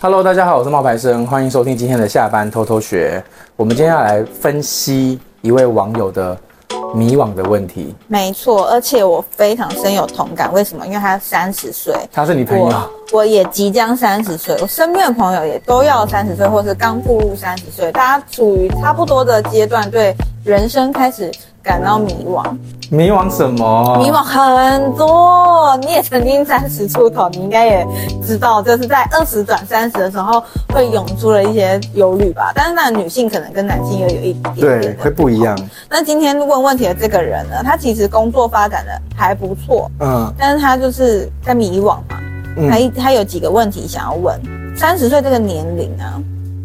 Hello，大家好，我是冒牌生，欢迎收听今天的下班偷偷学。我们今天要来分析一位网友的迷惘的问题。没错，而且我非常深有同感。为什么？因为他三十岁，他是你朋友，我，我也即将三十岁，我身边的朋友也都要三十岁，或是刚步入三十岁，大家处于差不多的阶段，对人生开始感到迷惘。迷惘什么？迷惘很多。你也曾经三十出头，你应该也知道，就是在二十转三十的时候，会涌出了一些忧虑吧。但是那女性可能跟男性又有一点点对，会不一样。那今天问问题的这个人呢，他其实工作发展的还不错，嗯，但是他就是在迷惘嘛。嗯，他他有几个问题想要问。三十岁这个年龄啊，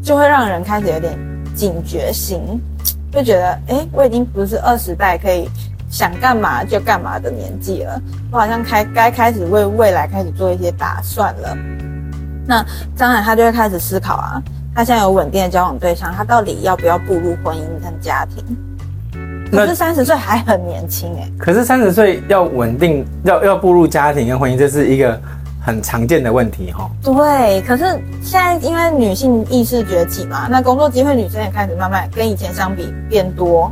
就会让人开始有点警觉心，就觉得，哎，我已经不是二十代可以。想干嘛就干嘛的年纪了，我好像开该开始为未来开始做一些打算了。那当然，他就会开始思考啊，他现在有稳定的交往对象，他到底要不要步入婚姻跟家庭？可是三十岁还很年轻哎、欸。可是三十岁要稳定，要要步入家庭跟婚姻，这是一个很常见的问题哈。对，可是现在因为女性意识崛起嘛，那工作机会女生也开始慢慢跟以前相比变多。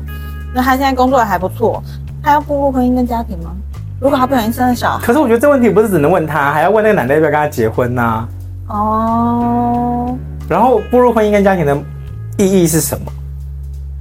那她现在工作还不错。她要步入婚姻跟家庭吗？如果她不小心生了小孩，可是我觉得这问题不是只能问她，还要问那个男的要不要跟她结婚呐、啊？哦。然后步入婚姻跟家庭的意义是什么？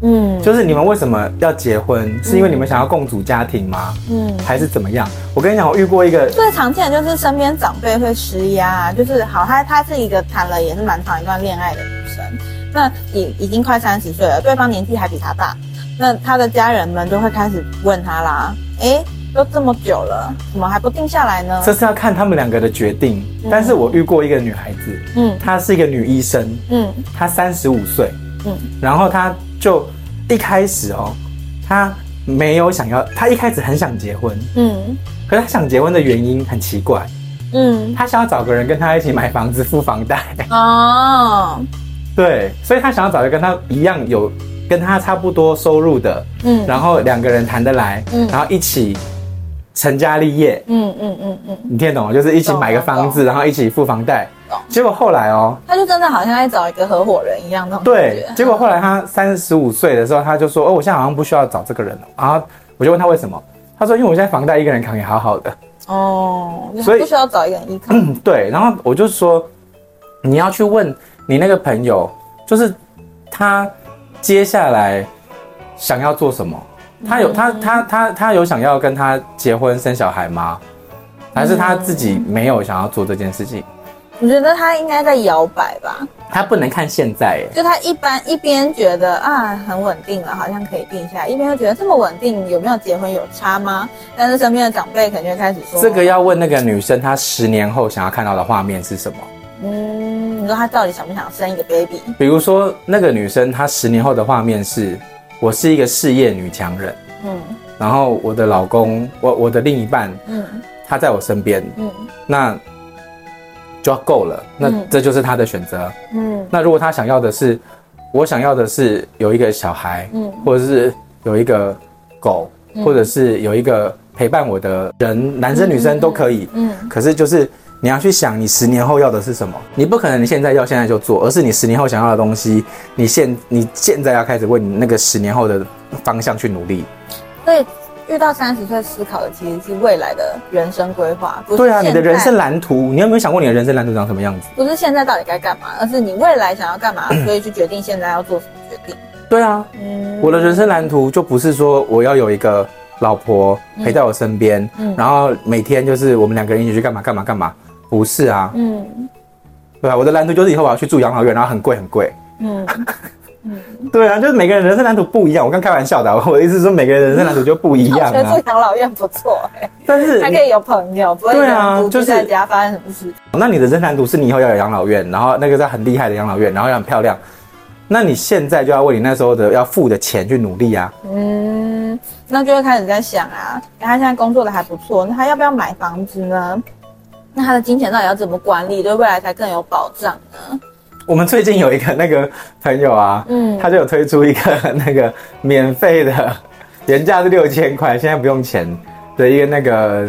嗯，就是你们为什么要结婚？是因为你们想要共组家庭吗？嗯，还是怎么样？我跟你讲，我遇过一个最常见的就是身边长辈会施压，就是好，他他是一个谈了也是蛮长一段恋爱的女生，那已已经快三十岁了，对方年纪还比她大。那她的家人们就会开始问她啦，诶，都这么久了，怎么还不定下来呢？这是要看他们两个的决定。嗯、但是我遇过一个女孩子，嗯，她是一个女医生，嗯，她三十五岁，嗯，然后她就一开始哦，他没有想要，他一开始很想结婚，嗯，可是他想结婚的原因很奇怪，嗯，他想要找个人跟他一起买房子付房贷，哦，对，所以他想要找一个跟他一样有。跟他差不多收入的，嗯，然后两个人谈得来，嗯，然后一起成家立业，嗯嗯嗯嗯，你听得懂吗？就是一起买个房子，然后一起付房贷。结果后来哦，他就真的好像在找一个合伙人一样那种。对，结果后来他三十五岁的时候，他就说：“哦，我现在好像不需要找这个人了。”然后我就问他为什么，他说：“因为我现在房贷一个人扛也好好的。”哦，所以不需要找一个人依靠。嗯，对。然后我就说：“你要去问你那个朋友，就是他。”接下来想要做什么？他有他他他他有想要跟他结婚生小孩吗？还是他自己没有想要做这件事情？我觉得他应该在摇摆吧。他不能看现在，就他一般一边觉得啊很稳定了，好像可以定下来，一边又觉得这么稳定，有没有结婚有差吗？但是身边的长辈肯定会开始说，这个要问那个女生，她十年后想要看到的画面是什么？嗯，你说她到底想不想生一个 baby？比如说那个女生，她十年后的画面是，我是一个事业女强人，嗯，然后我的老公，我我的另一半，嗯，他在我身边，嗯，那就要够了，那这就是他的选择，嗯，那如果他想要的是，我想要的是有一个小孩，嗯，或者是有一个狗，或者是有一个陪伴我的人，男生女生都可以，嗯，可是就是。你要去想，你十年后要的是什么？你不可能你现在要现在就做，而是你十年后想要的东西，你现你现在要开始为你那个十年后的方向去努力。所以遇到三十岁思考的其实是未来的人生规划。对啊，你的人生蓝图，你有没有想过你的人生蓝图长什么样子？不是现在到底该干嘛，而是你未来想要干嘛，所以去决定现在要做什么决定。对啊，嗯，我的人生蓝图就不是说我要有一个老婆陪在我身边，嗯，然后每天就是我们两个人一起去干嘛干嘛干嘛。不是啊，嗯，对啊，我的蓝图就是以后我要去住养老院，然后很贵很贵，嗯 嗯，对啊，就是每个人人生蓝图不一样。我刚开玩笑的，我的意思是说每个人人生蓝图就不一样啊。我觉得住养老院不错哎，但是还可以有朋友，不会对啊，就是在家发生什么事。那你的人生蓝图是你以后要有养老院，然后那个在很厉害的养老院，然后要很漂亮。那你现在就要为你那时候的要付的钱去努力啊。嗯，那就会开始在想啊，他现在工作的还不错，那他要不要买房子呢？那他的金钱到底要怎么管理，对未来才更有保障呢？我们最近有一个那个朋友啊，嗯，他就有推出一个那个免费的，原价是六千块，现在不用钱的一个那个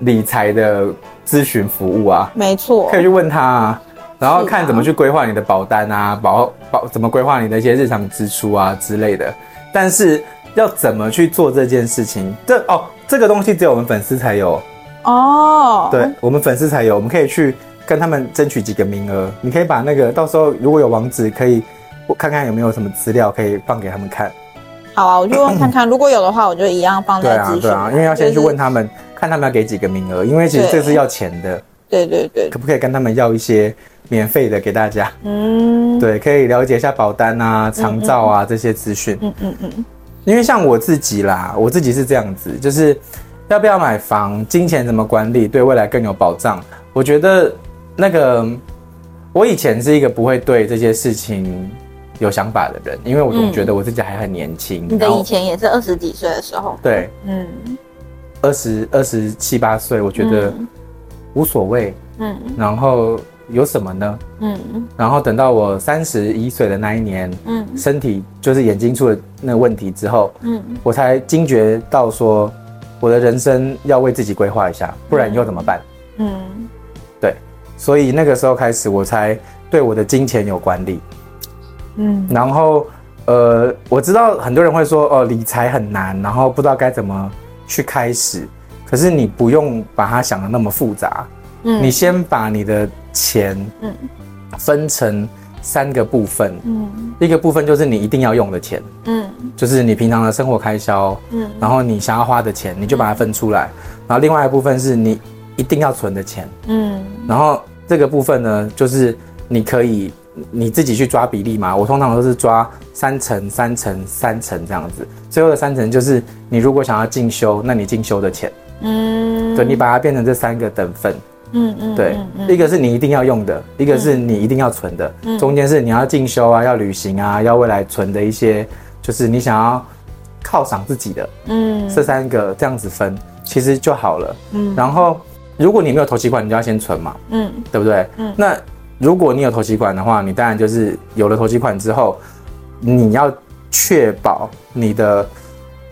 理财的咨询服务啊，没错，可以去问他啊。然后看怎么去规划你的保单啊，保保怎么规划你的一些日常支出啊之类的。但是要怎么去做这件事情？这哦，这个东西只有我们粉丝才有哦。对，我们粉丝才有，我们可以去跟他们争取几个名额。你可以把那个到时候如果有网址，可以我看看有没有什么资料可以放给他们看。好啊，我就问看看，如果有的话，我就一样放在资讯。对啊，对啊，因为要先去问他们，就是、看他们要给几个名额，因为其实这是要钱的。对对对，可不可以跟他们要一些免费的给大家？嗯，对，可以了解一下保单啊、长照啊这些资讯。嗯嗯嗯。因为像我自己啦，我自己是这样子，就是要不要买房，金钱怎么管理，对未来更有保障。我觉得那个，我以前是一个不会对这些事情。有想法的人，因为我总觉得我自己还很年轻。你的以前也是二十几岁的时候。对，嗯，二十二十七八岁，我觉得无所谓。嗯，然后有什么呢？嗯，然后等到我三十一岁的那一年，嗯，身体就是眼睛出了那个问题之后，嗯，我才惊觉到说，我的人生要为自己规划一下，不然以后怎么办？嗯，对，所以那个时候开始，我才对我的金钱有管理。嗯，然后，呃，我知道很多人会说，哦，理财很难，然后不知道该怎么去开始。可是你不用把它想的那么复杂，嗯，你先把你的钱，嗯，分成三个部分，嗯，一个部分就是你一定要用的钱，嗯，就是你平常的生活开销，嗯，然后你想要花的钱，你就把它分出来。然后另外一部分是你一定要存的钱，嗯，然后这个部分呢，就是你可以。你自己去抓比例嘛，我通常都是抓三成、三成、三成这样子。最后的三成就是你如果想要进修，那你进修的钱，嗯，对，你把它变成这三个等份，嗯嗯，对，一个是你一定要用的，一个是你一定要存的，中间是你要进修啊、要旅行啊、要未来存的一些，就是你想要犒赏自己的，嗯，这三个这样子分，其实就好了，嗯。然后如果你没有投期款，你就要先存嘛，嗯，对不对？嗯，那。如果你有投期款的话，你当然就是有了投期款之后，你要确保你的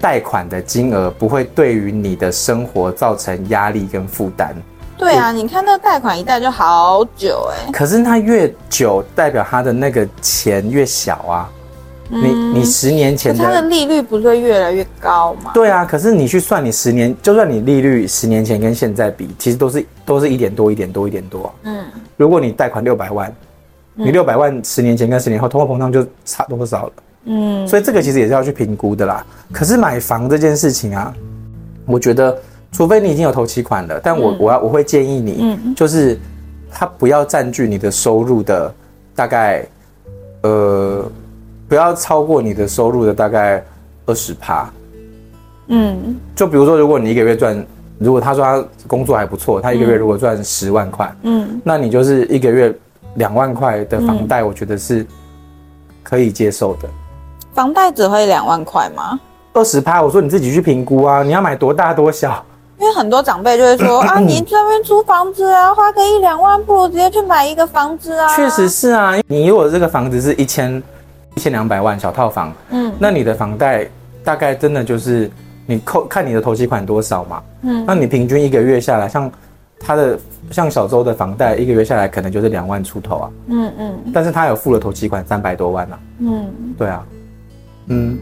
贷款的金额不会对于你的生活造成压力跟负担。对啊，你看那个贷款一贷就好久哎。可是它越久，代表它的那个钱越小啊。你你十年前的，它的利率不是会越来越高吗？对啊，可是你去算你十年，就算你利率十年前跟现在比，其实都是都是一点多一点多一点多。嗯，如果你贷款六百万，你六百万十年前跟十年后通货膨胀就差多少了？嗯，所以这个其实也是要去评估的啦。可是买房这件事情啊，我觉得除非你已经有头期款了，但我我要我会建议你，就是它不要占据你的收入的大概呃。不要超过你的收入的大概二十趴，嗯，就比如说，如果你一个月赚，如果他说他工作还不错，他一个月如果赚十万块，嗯，那你就是一个月两万块的房贷，我觉得是可以接受的。房贷只会两万块吗？二十趴，我说你自己去评估啊，你要买多大多小？因为很多长辈就会说 啊，你这边租房子啊，花个一两万，不如直接去买一个房子啊。确实是啊，你如果这个房子是一千。一千两百万小套房，嗯，那你的房贷大概真的就是你扣看你的头期款多少嘛，嗯，那你平均一个月下来，像他的像小周的房贷一个月下来可能就是两万出头啊，嗯嗯，但是他有付了头期款三百多万啊，嗯，对啊，嗯，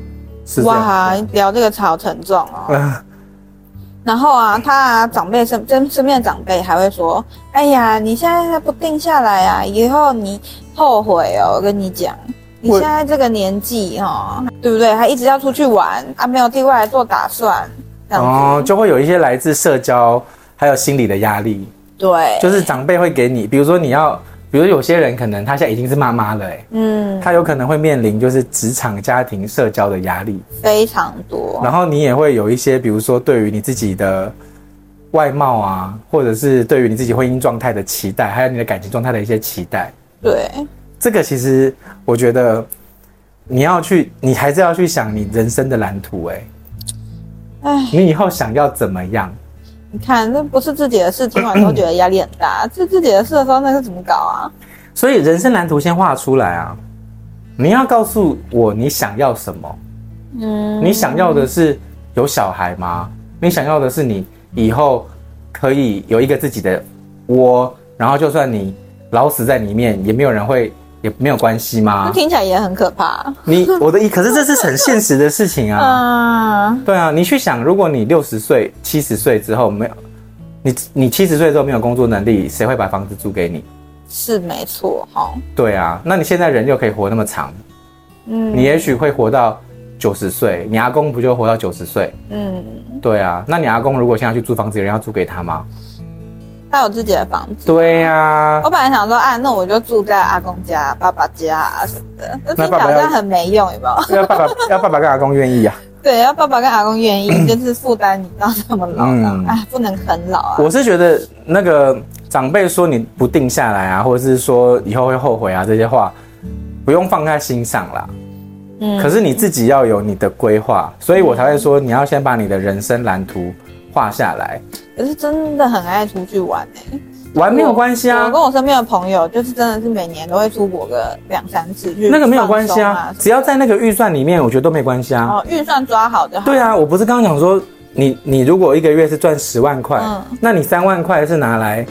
是。哇，聊这个超沉重哦。然后啊，他啊，长辈身身身边的长辈还会说，哎呀，你现在还不定下来啊，以后你后悔哦，我跟你讲。你现在这个年纪哈，对不对？还一直要出去玩，啊，没有替未来做打算，哦，就会有一些来自社交还有心理的压力。对，就是长辈会给你，比如说你要，比如有些人可能他现在已经是妈妈了，哎，嗯，他有可能会面临就是职场、家庭、社交的压力非常多。然后你也会有一些，比如说对于你自己的外貌啊，或者是对于你自己婚姻状态的期待，还有你的感情状态的一些期待。对。这个其实我觉得你要去，你还是要去想你人生的蓝图，哎，哎，你以后想要怎么样？你看，那不是自己的事，听完都觉得压力很大。是 自己的事的时候，那是怎么搞啊？所以人生蓝图先画出来啊！你要告诉我你想要什么？嗯，你想要的是有小孩吗？你想要的是你以后可以有一个自己的窝，然后就算你。老死在里面，也没有人会，也没有关系吗？听起来也很可怕。你我的意，可是这是很现实的事情啊。嗯，对啊，你去想，如果你六十岁、七十岁之后没有，你你七十岁之后没有工作能力，谁会把房子租给你？是没错，哈。对啊，那你现在人又可以活那么长，嗯，你也许会活到九十岁，你阿公不就活到九十岁？嗯，对啊，那你阿公如果现在去租房子，有人要租给他吗？他有自己的房子。对呀、啊，我本来想说，啊，那我就住在阿公家、爸爸家啊什么的，那听起来好像很没用，有没有？要爸爸 要爸爸跟阿公愿意啊。对，要爸爸跟阿公愿意，就是负担你到这么老了，哎、嗯，不能啃老啊。我是觉得那个长辈说你不定下来啊，或者是说以后会后悔啊，这些话不用放在心上啦。嗯，可是你自己要有你的规划，所以我才会说你要先把你的人生蓝图画下来。可是真的很爱出去玩哎、欸，玩没有关系啊。我跟我身边的朋友，就是真的是每年都会出国个两三次去、啊。那个没有关系啊，只要在那个预算里面，我觉得都没关系啊。哦，预算抓好就好。对啊，我不是刚刚讲说，你你如果一个月是赚十万块，嗯，那你三万块是拿来。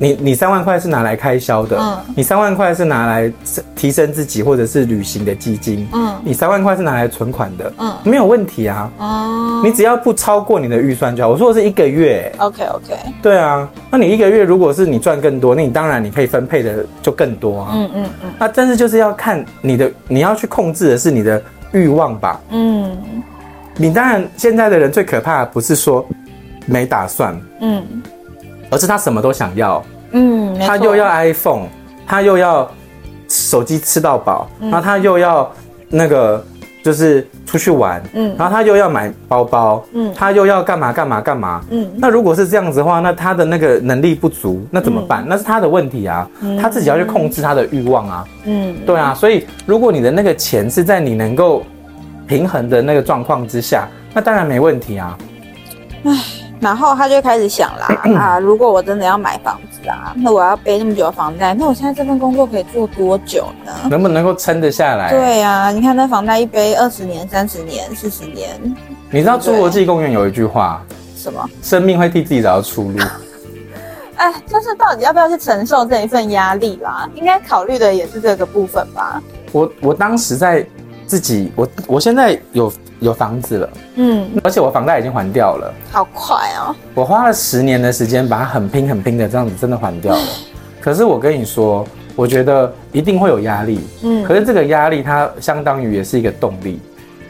你你三万块是拿来开销的，嗯，你三万块是拿来提升自己或者是旅行的基金，嗯，你三万块是拿来存款的，嗯，没有问题啊，哦，你只要不超过你的预算就好。我说的是一个月，OK OK，对啊，那你一个月如果是你赚更多，那你当然你可以分配的就更多啊，嗯嗯嗯，那但是就是要看你的，你要去控制的是你的欲望吧，嗯，你当然现在的人最可怕的不是说没打算，嗯。而是他什么都想要，嗯，他又要 iPhone，他又要手机吃到饱，然后他又要那个就是出去玩，嗯，然后他又要买包包，嗯，他又要干嘛干嘛干嘛，嗯，那如果是这样子的话，那他的那个能力不足，那怎么办？那是他的问题啊，他自己要去控制他的欲望啊，嗯，对啊，所以如果你的那个钱是在你能够平衡的那个状况之下，那当然没问题啊，唉。然后他就开始想啦，啊，如果我真的要买房子啊，那我要背那么久的房贷，那我现在这份工作可以做多久呢？能不能够撑得下来？对呀、啊，你看那房贷一背二十年、三十年、四十年。你知道《侏罗纪公园》有一句话，什么？生命会替自己找到出路。哎，就是到底要不要去承受这一份压力啦？应该考虑的也是这个部分吧。我我当时在自己，我我现在有。有房子了，嗯，而且我房贷已经还掉了，好快哦！我花了十年的时间把它很拼很拼的这样子真的还掉了。可是我跟你说，我觉得一定会有压力，嗯，可是这个压力它相当于也是一个动力，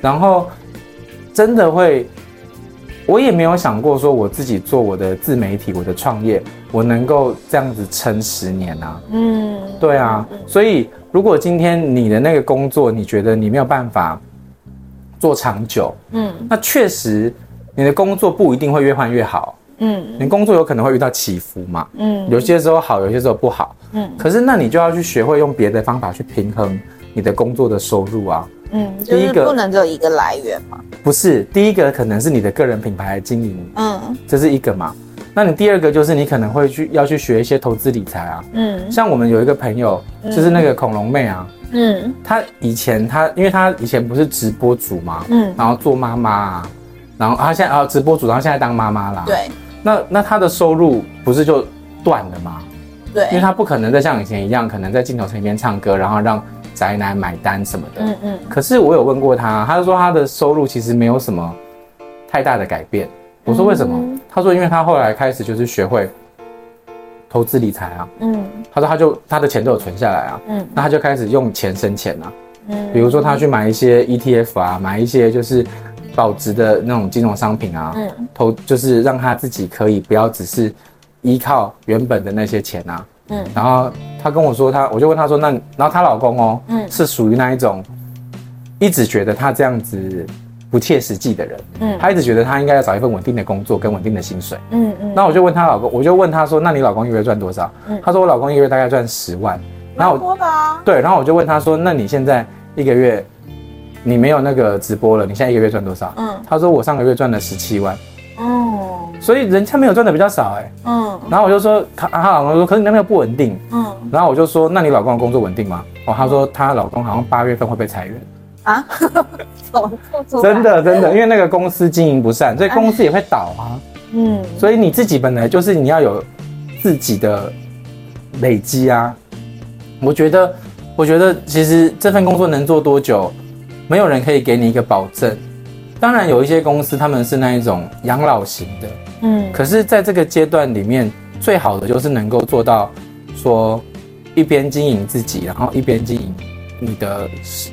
然后真的会，我也没有想过说我自己做我的自媒体，我的创业，我能够这样子撑十年啊，嗯，对啊，所以如果今天你的那个工作，你觉得你没有办法。做长久，嗯，那确实，你的工作不一定会越换越好，嗯，你工作有可能会遇到起伏嘛，嗯，有些时候好，有些时候不好，嗯，可是那你就要去学会用别的方法去平衡你的工作的收入啊，嗯，第一个不能只有一个来源嘛，不是，第一个可能是你的个人品牌的经营，嗯，这是一个嘛，那你第二个就是你可能会去要去学一些投资理财啊，嗯，像我们有一个朋友，就是那个恐龙妹啊。嗯，他以前他，因为他以前不是直播主嘛，嗯，然后做妈妈啊，然后他现在啊直播主，然后现在当妈妈啦，对，那那他的收入不是就断了吗？对，因为他不可能再像以前一样，可能在镜头前面唱歌，然后让宅男买单什么的，嗯嗯。可是我有问过他，他就说他的收入其实没有什么太大的改变。我说为什么？嗯，他说因为他后来开始就是学会。投资理财啊，嗯，他说他就他的钱都有存下来啊，嗯，那他就开始用钱生钱啊，嗯，比如说他去买一些 ETF 啊，买一些就是保值的那种金融商品啊，嗯，投就是让他自己可以不要只是依靠原本的那些钱啊，嗯，然后他跟我说他，我就问他说那，然后她老公哦，嗯，是属于那一种一直觉得他这样子。不切实际的人，嗯，他一直觉得她应该要找一份稳定的工作跟稳定的薪水，嗯嗯。那我就问她老公，我就问她说：“那你老公一个月赚多少？”嗯，他说：“我老公一个月大概赚十万。”然后多的啊。对，然后我就问他说：“那你现在一个月，你没有那个直播了，你现在一个月赚多少？”嗯，他说：“我上个月赚了十七万。”哦，所以人家没有赚的比较少哎。嗯，然后我就说他他老公说：“可是你那个不稳定。”嗯，然后我就说：“那你老公的工作稳定吗？”哦，他说她老公好像八月份会被裁员。啊，真的真的，因为那个公司经营不善，所以公司也会倒啊。嗯，所以你自己本来就是你要有自己的累积啊。我觉得，我觉得其实这份工作能做多久，没有人可以给你一个保证。当然，有一些公司他们是那一种养老型的，嗯，可是在这个阶段里面，最好的就是能够做到说一边经营自己，然后一边经营你的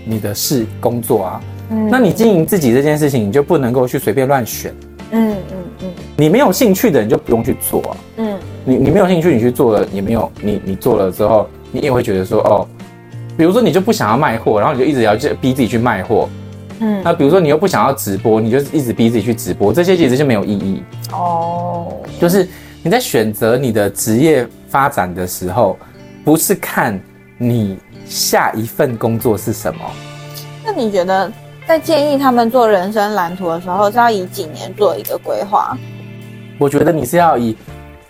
你的事工作啊。嗯，那你经营自己这件事情，你就不能够去随便乱选。嗯嗯嗯，你没有兴趣的，你就不用去做啊。嗯，你你没有兴趣，你去做了，也没有你你做了之后，你也会觉得说哦，比如说你就不想要卖货，然后你就一直要去逼自己去卖货。嗯，那比如说你又不想要直播，你就一直逼自己去直播，这些其实就没有意义。哦，就是你在选择你的职业发展的时候，不是看你下一份工作是什么。那你觉得？在建议他们做人生蓝图的时候，是要以几年做一个规划？我觉得你是要以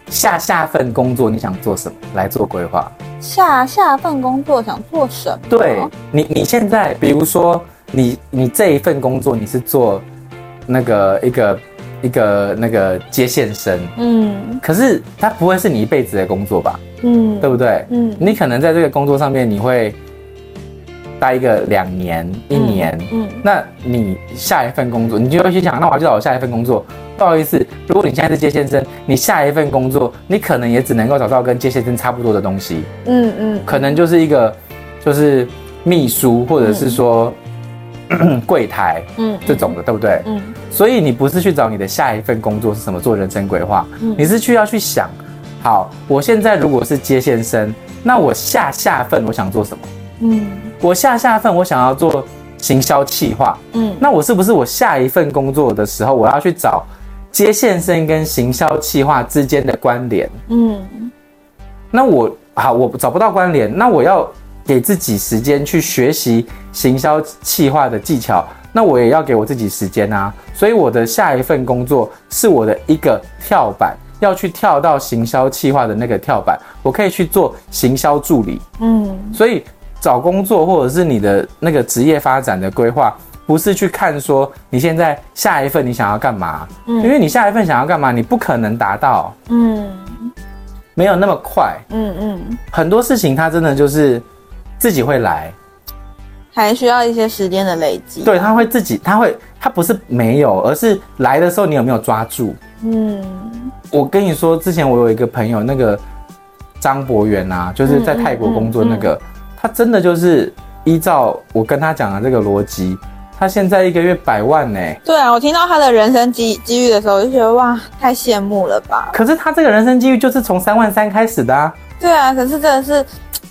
下下份工作你想做什么来做规划。下下份工作想做什么？对你，你现在比如说你你这一份工作你是做那个一个一个那个接线生，嗯，可是它不会是你一辈子的工作吧？嗯，对不对？嗯，你可能在这个工作上面你会。待一个两年一年，嗯，嗯，那你下一份工作，你就会去想，那我要去找我下一份工作。不好意思，如果你现在是接线生，你下一份工作，你可能也只能够找到跟接线生差不多的东西，嗯嗯，可能就是一个就是秘书或者是说 柜台，嗯，这种的，对不对？嗯，所以你不是去找你的下一份工作是什么做人生规划，你是去要去想，好，我现在如果是接线生，那我下下份我想做什么？嗯，我下下份我想要做行销企划，嗯，那我是不是我下一份工作的时候，我要去找接线生跟行销企划之间的关联？嗯，那我好，我找不到关联，那我要给自己时间去学习行销企划的技巧，那我也要给我自己时间啊。所以我的下一份工作是我的一个跳板，要去跳到行销企划的那个跳板，我可以去做行销助理。嗯，所以。找工作或者是你的那个职业发展的规划，不是去看说你现在下一份你想要干嘛，嗯，因为你下一份想要干嘛，你不可能达到，嗯，没有那么快，嗯嗯，很多事情它真的就是自己会来，还需要一些时间的累积，对，他会自己，他会，他不是没有，而是来的时候你有没有抓住，嗯，我跟你说，之前我有一个朋友，那个张博元啊，就是在泰国工作那个。嗯嗯嗯他真的就是依照我跟他讲的这个逻辑，他现在一个月百万呢。对啊，我听到他的人生机机遇的时候，我就觉得哇，太羡慕了吧。可是他这个人生机遇就是从三万三开始的啊。对啊，可是真的是，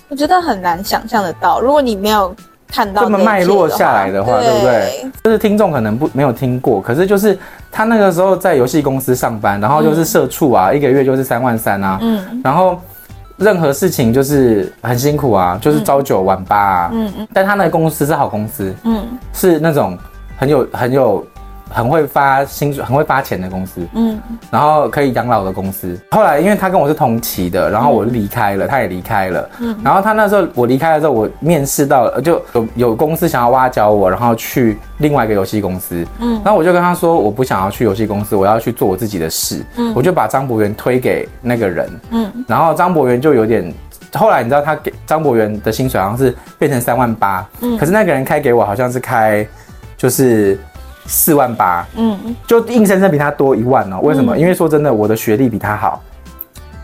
我觉得很难想象得到，如果你没有看到这么脉络下来的话，对，对不对？就是听众可能不没有听过，可是就是他那个时候在游戏公司上班，然后就是社畜啊，嗯、一个月就是三万三啊，嗯，然后。任何事情就是很辛苦啊，就是朝九晚八啊。嗯嗯。但他那个公司是好公司，嗯，是那种很有很有很会发薪水、很会发钱的公司，嗯。然后可以养老的公司。后来因为他跟我是同期的，然后我离开了，他也离开了。嗯。然后他那时候我离开了之后，我面试到了，就有有公司想要挖角我，然后去另外一个游戏公司。嗯。然后我就跟他说，我不想要去游戏公司，我要去做我自己的事。嗯。我就把张博元推给那个人。嗯。然后张博元就有点，后来你知道他给张博元的薪水好像是变成三万八，嗯，可是那个人开给我好像是开，就是四万八，嗯，就硬生生比他多一万哦。为什么？嗯、因为说真的，我的学历比他好，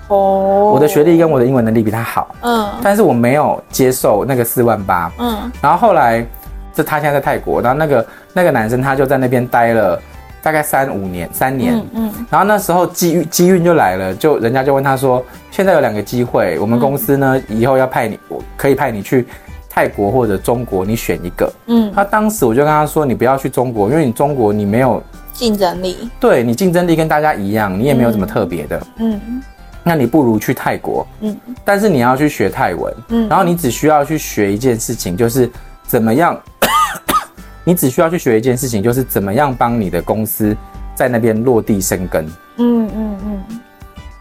哦，我的学历跟我的英文能力比他好，嗯，但是我没有接受那个四万八，嗯，然后后来，这他现在在泰国，然后那个那个男生他就在那边待了。大概三五年，三年，嗯，嗯，然后那时候机遇机运就来了，就人家就问他说，现在有两个机会，我们公司呢、嗯、以后要派你，我可以派你去泰国或者中国，你选一个，嗯，他当时我就跟他说，你不要去中国，因为你中国你没有竞争力，对你竞争力跟大家一样，你也没有什么特别的，嗯，那你不如去泰国，嗯，但是你要去学泰文，嗯，然后你只需要去学一件事情，就是怎么样。你只需要去学一件事情，就是怎么样帮你的公司在那边落地生根。嗯嗯嗯。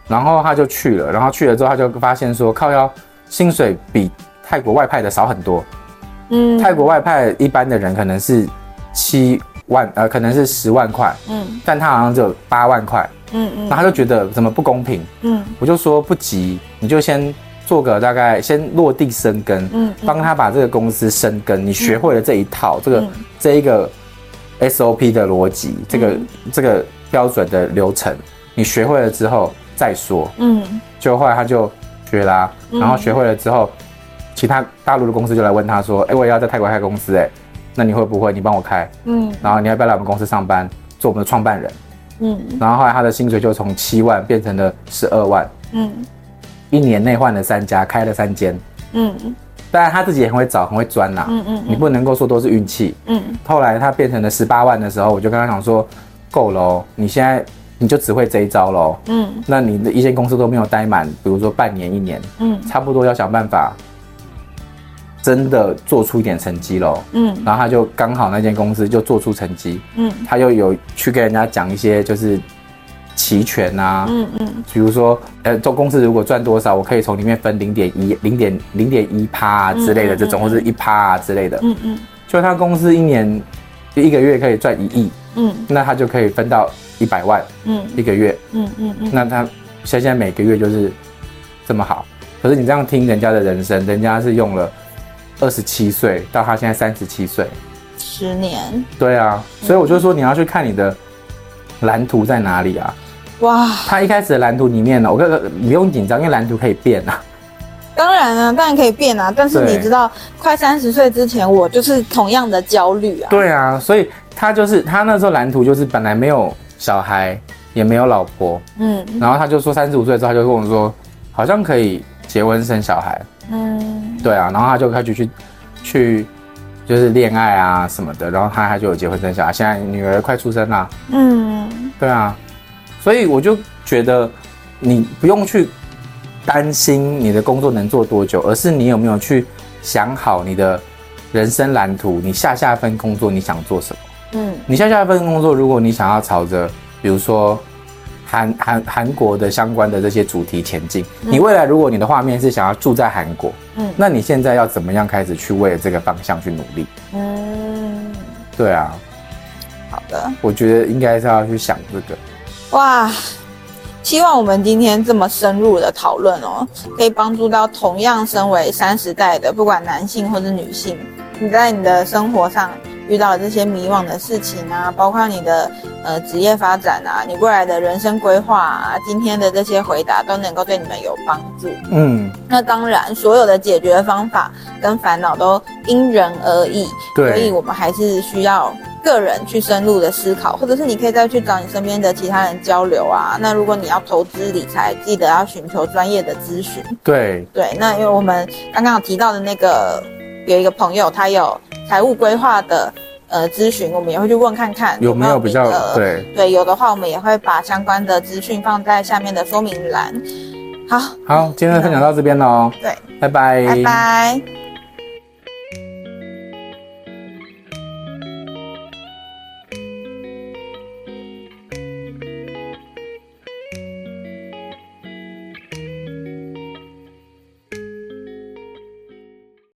然后他就去了，然后去了之后，他就发现说，靠腰薪水比泰国外派的少很多。嗯。泰国外派一般的人可能是七万，呃，可能是十万块。嗯。但他好像只有八万块。嗯嗯。然后他就觉得怎么不公平？嗯。我就说不急，你就先。做个大概先落地生根，嗯，帮他把这个公司生根。你学会了这一套，这个这一个 SOP 的逻辑，这个这个标准的流程，你学会了之后再说，嗯，就后来他就学啦，然后学会了之后，其他大陆的公司就来问他说，哎，我也要在泰国开公司，哎，那你会不会？你帮我开，嗯，然后你要不要来我们公司上班，做我们的创办人？嗯，然后后来他的薪水就从七万变成了十二万，嗯，一年内换了三家，开了三间，嗯，当然他自己也很会找，很会钻呐，嗯嗯，你不能够说都是运气，嗯，后来他变成了十八万的时候，我就跟他讲说，够了哦，你现在你就只会这一招喽，嗯，那你的一间公司都没有待满，比如说半年一年，嗯，差不多要想办法。真的做出一点成绩喽，嗯，然后他就刚好那间公司就做出成绩，嗯，他又有去跟人家讲一些就是期权啊，嗯嗯，比如说，呃，做公司如果赚多少，我可以从里面分零点一、零点零点一趴啊之类的这种，或者一趴啊之类的，嗯嗯，就他公司一年一个月可以赚一亿，嗯，那他就可以分到一百万，嗯，一个月，嗯嗯嗯，那他现在每个月就是这么好，可是你这样听人家的人生，人家是用了。二十七岁到他现在三十七岁，十年。对啊，所以我就说你要去看你的蓝图在哪里啊？哇！他一开始的蓝图里面呢，我哥哥不用紧张，因为蓝图可以变啊。当然啊，当然可以变啊。但是你知道，快三十岁之前，我就是同样的焦虑啊。对啊，所以他就是他那时候蓝图就是本来没有小孩，也没有老婆，嗯，然后他就说三十五岁之后，他就跟我说，好像可以结婚生小孩。嗯，对啊，然后他就开始去，去，就是恋爱啊什么的，然后他他就有结婚生小孩，现在女儿快出生了。嗯，对啊，所以我就觉得你不用去担心你的工作能做多久，而是你有没有去想好你的人生蓝图，你下下一份工作你想做什么？嗯，你下下一份工作，如果你想要朝着，比如说。韩韩韩国的相关的这些主题前进，你未来如果你的画面是想要住在韩国，嗯，那你现在要怎么样开始去为了这个方向去努力？嗯，对啊，好的，我觉得应该是要去想这个。哇，希望我们今天这么深入的讨论哦，可以帮助到同样身为三十代的，不管男性或者女性，你在你的生活上。遇到了这些迷惘的事情啊，包括你的呃职业发展啊，你未来的人生规划啊，今天的这些回答都能够对你们有帮助。嗯，那当然，所有的解决方法跟烦恼都因人而异，对，所以我们还是需要个人去深入的思考，或者是你可以再去找你身边的其他人交流啊。那如果你要投资理财，记得要寻求专业的咨询。对对，那因为我们刚刚有提到的那个有一个朋友，他有。财务规划的呃咨询，我们也会去问看看有没有比较对对，有的话我们也会把相关的资讯放在下面的说明栏。好，好，今天的分享到这边喽。对，拜拜，拜拜。